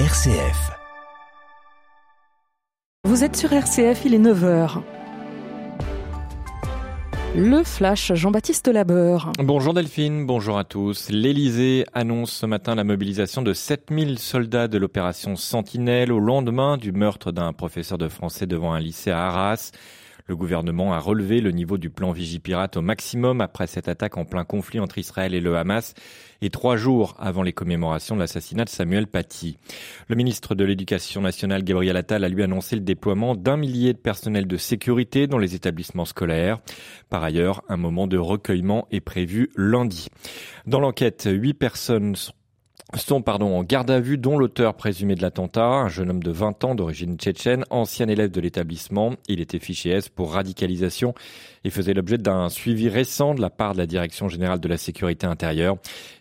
RCF. Vous êtes sur RCF, il est 9h. Le flash Jean-Baptiste Labeur. Bonjour Delphine, bonjour à tous. L'Elysée annonce ce matin la mobilisation de 7000 soldats de l'opération Sentinelle au lendemain du meurtre d'un professeur de français devant un lycée à Arras. Le gouvernement a relevé le niveau du plan Vigipirate au maximum après cette attaque en plein conflit entre Israël et le Hamas et trois jours avant les commémorations de l'assassinat de Samuel Paty. Le ministre de l'Éducation nationale, Gabriel Attal, a lui annoncé le déploiement d'un millier de personnels de sécurité dans les établissements scolaires. Par ailleurs, un moment de recueillement est prévu lundi. Dans l'enquête, huit personnes sont sont pardon, en garde à vue, dont l'auteur présumé de l'attentat, un jeune homme de 20 ans d'origine tchétchène, ancien élève de l'établissement. Il était fiché S pour radicalisation et faisait l'objet d'un suivi récent de la part de la Direction générale de la sécurité intérieure.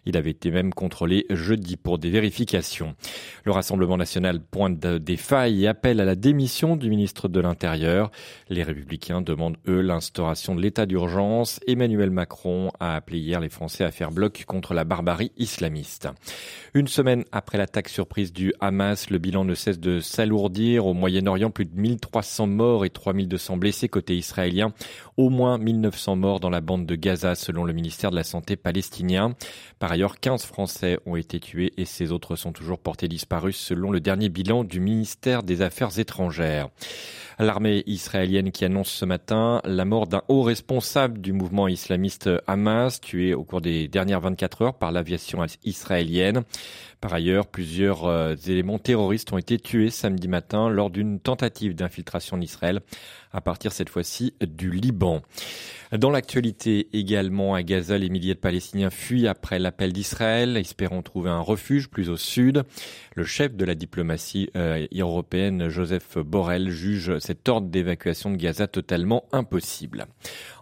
Il avait été même contrôlé jeudi pour des vérifications. Le Rassemblement national pointe des failles et appelle à la démission du ministre de l'Intérieur. Les républicains demandent, eux, l'instauration de l'état d'urgence. Emmanuel Macron a appelé hier les Français à faire bloc contre la barbarie islamiste. Une semaine après l'attaque surprise du Hamas, le bilan ne cesse de s'alourdir. Au Moyen-Orient, plus de 1300 morts et 3200 blessés côté israélien. Au moins 1900 morts dans la bande de Gaza, selon le ministère de la Santé palestinien. Par ailleurs, 15 Français ont été tués et ces autres sont toujours portés disparus, selon le dernier bilan du ministère des Affaires étrangères. L'armée israélienne qui annonce ce matin la mort d'un haut responsable du mouvement islamiste Hamas, tué au cours des dernières 24 heures par l'aviation israélienne. Par ailleurs, plusieurs euh, éléments terroristes ont été tués samedi matin lors d'une tentative d'infiltration en Israël, à partir cette fois-ci du Liban. Dans l'actualité également, à Gaza, les milliers de Palestiniens fuient après l'appel d'Israël, espérant trouver un refuge plus au sud. Le chef de la diplomatie euh, européenne, Joseph Borrell, juge cet ordre d'évacuation de Gaza totalement impossible.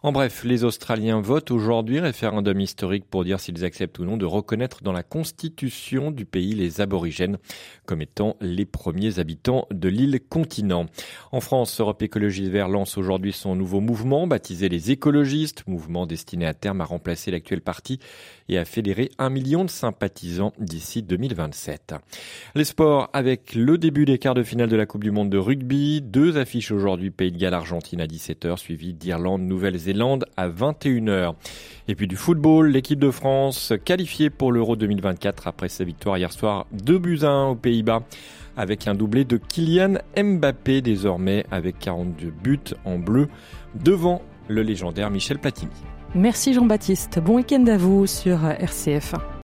En bref, les Australiens votent aujourd'hui référendum historique pour dire s'ils acceptent ou non de reconnaître dans la constitution du pays les aborigènes comme étant les premiers habitants de l'île continent. En France, Europe Écologie Lance aujourd'hui son nouveau mouvement baptisé les écologistes mouvement destiné à terme à remplacer l'actuel parti et à fédérer un million de sympathisants d'ici 2027. Les sports avec le début des quarts de finale de la Coupe du Monde de rugby, deux affiches aujourd'hui Pays de Galles Argentine à 17h suivi d'Irlande Nouvelle-Zélande à 21h. Et puis du football, l'équipe de France qualifiée pour l'Euro 2024 après sa victoire hier soir 2 buts à 1 aux Pays-Bas avec un doublé de Kylian Mbappé désormais avec 42 buts en bleu devant le légendaire Michel Platini. Merci Jean-Baptiste. Bon week-end à vous sur RCF.